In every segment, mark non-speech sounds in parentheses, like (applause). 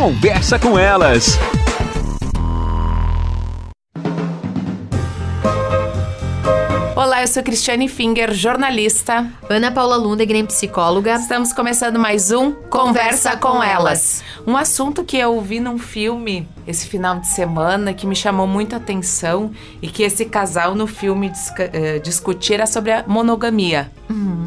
Conversa com elas. Olá, eu sou Cristiane Finger, jornalista. Ana Paula Lundegren, psicóloga. Estamos começando mais um Conversa, com, elas. Um assunto que eu vi num filme esse final de semana que me chamou muito a atenção e que esse casal no filme eh, discutir era sobre a monogamia. Uhum.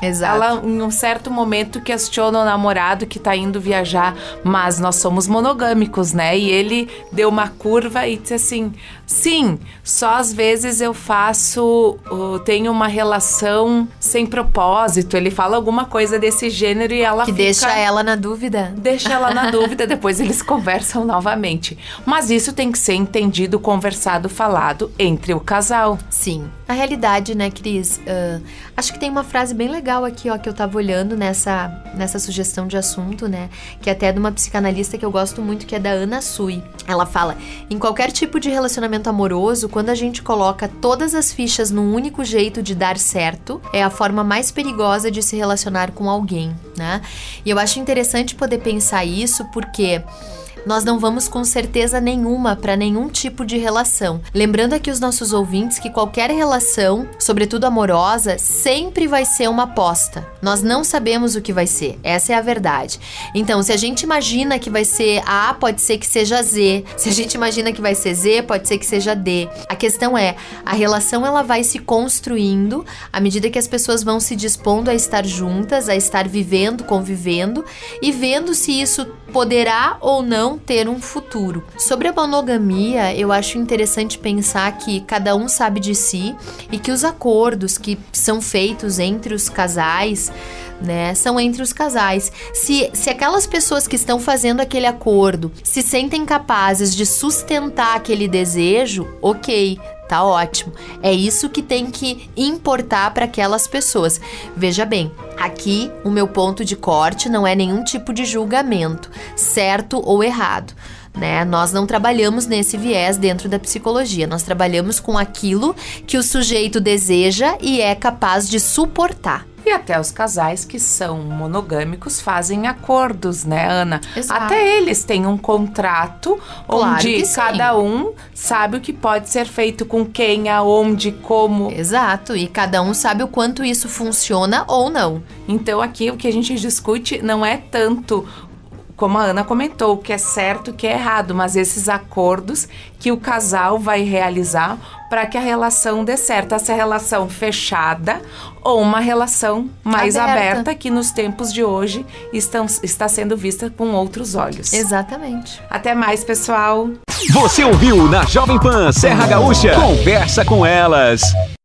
Exato. Ela, em um certo momento, questiona o namorado que tá indo viajar, mas nós somos monogâmicos, né? E ele deu uma curva e disse assim: sim, só às vezes eu faço, tenho uma relação sem propósito. Ele fala alguma coisa desse gênero e ela que fica, deixa ela na dúvida. Deixa ela na (laughs) dúvida, depois eles conversam novamente. Mas isso tem que ser entendido, conversado, falado entre o casal. Sim. Na realidade, né, Cris? Uh, acho que tem uma frase bem legal legal aqui, ó, que eu tava olhando nessa, nessa sugestão de assunto, né? Que é até de uma psicanalista que eu gosto muito, que é da Ana Sui. Ela fala: em qualquer tipo de relacionamento amoroso, quando a gente coloca todas as fichas num único jeito de dar certo, é a forma mais perigosa de se relacionar com alguém, né? E eu acho interessante poder pensar isso porque nós não vamos com certeza nenhuma para nenhum tipo de relação. Lembrando aqui os nossos ouvintes que qualquer relação, sobretudo amorosa, sempre vai ser uma aposta. Nós não sabemos o que vai ser. Essa é a verdade. Então, se a gente imagina que vai ser A, pode ser que seja Z. Se a gente imagina que vai ser Z, pode ser que seja D. A questão é, a relação ela vai se construindo à medida que as pessoas vão se dispondo a estar juntas, a estar vivendo, convivendo e vendo se isso poderá ou não ter um futuro. Sobre a monogamia, eu acho interessante pensar que cada um sabe de si e que os acordos que são feitos entre os casais né? São entre os casais. Se, se aquelas pessoas que estão fazendo aquele acordo se sentem capazes de sustentar aquele desejo, ok, tá ótimo. É isso que tem que importar para aquelas pessoas. Veja bem, aqui o meu ponto de corte não é nenhum tipo de julgamento, certo ou errado. Né? Nós não trabalhamos nesse viés dentro da psicologia, nós trabalhamos com aquilo que o sujeito deseja e é capaz de suportar. E até os casais que são monogâmicos fazem acordos, né, Ana? Exato. Até eles têm um contrato claro onde cada um sabe o que pode ser feito com quem, aonde, como. Exato. E cada um sabe o quanto isso funciona ou não. Então aqui o que a gente discute não é tanto como a Ana comentou, o que é certo, o que é errado, mas esses acordos que o casal vai realizar para que a relação dê certo, essa relação fechada ou uma relação mais aberta, aberta que nos tempos de hoje estão, está sendo vista com outros olhos. Exatamente. Até mais, pessoal. Você ouviu na Jovem Pan Serra Gaúcha? Conversa com elas.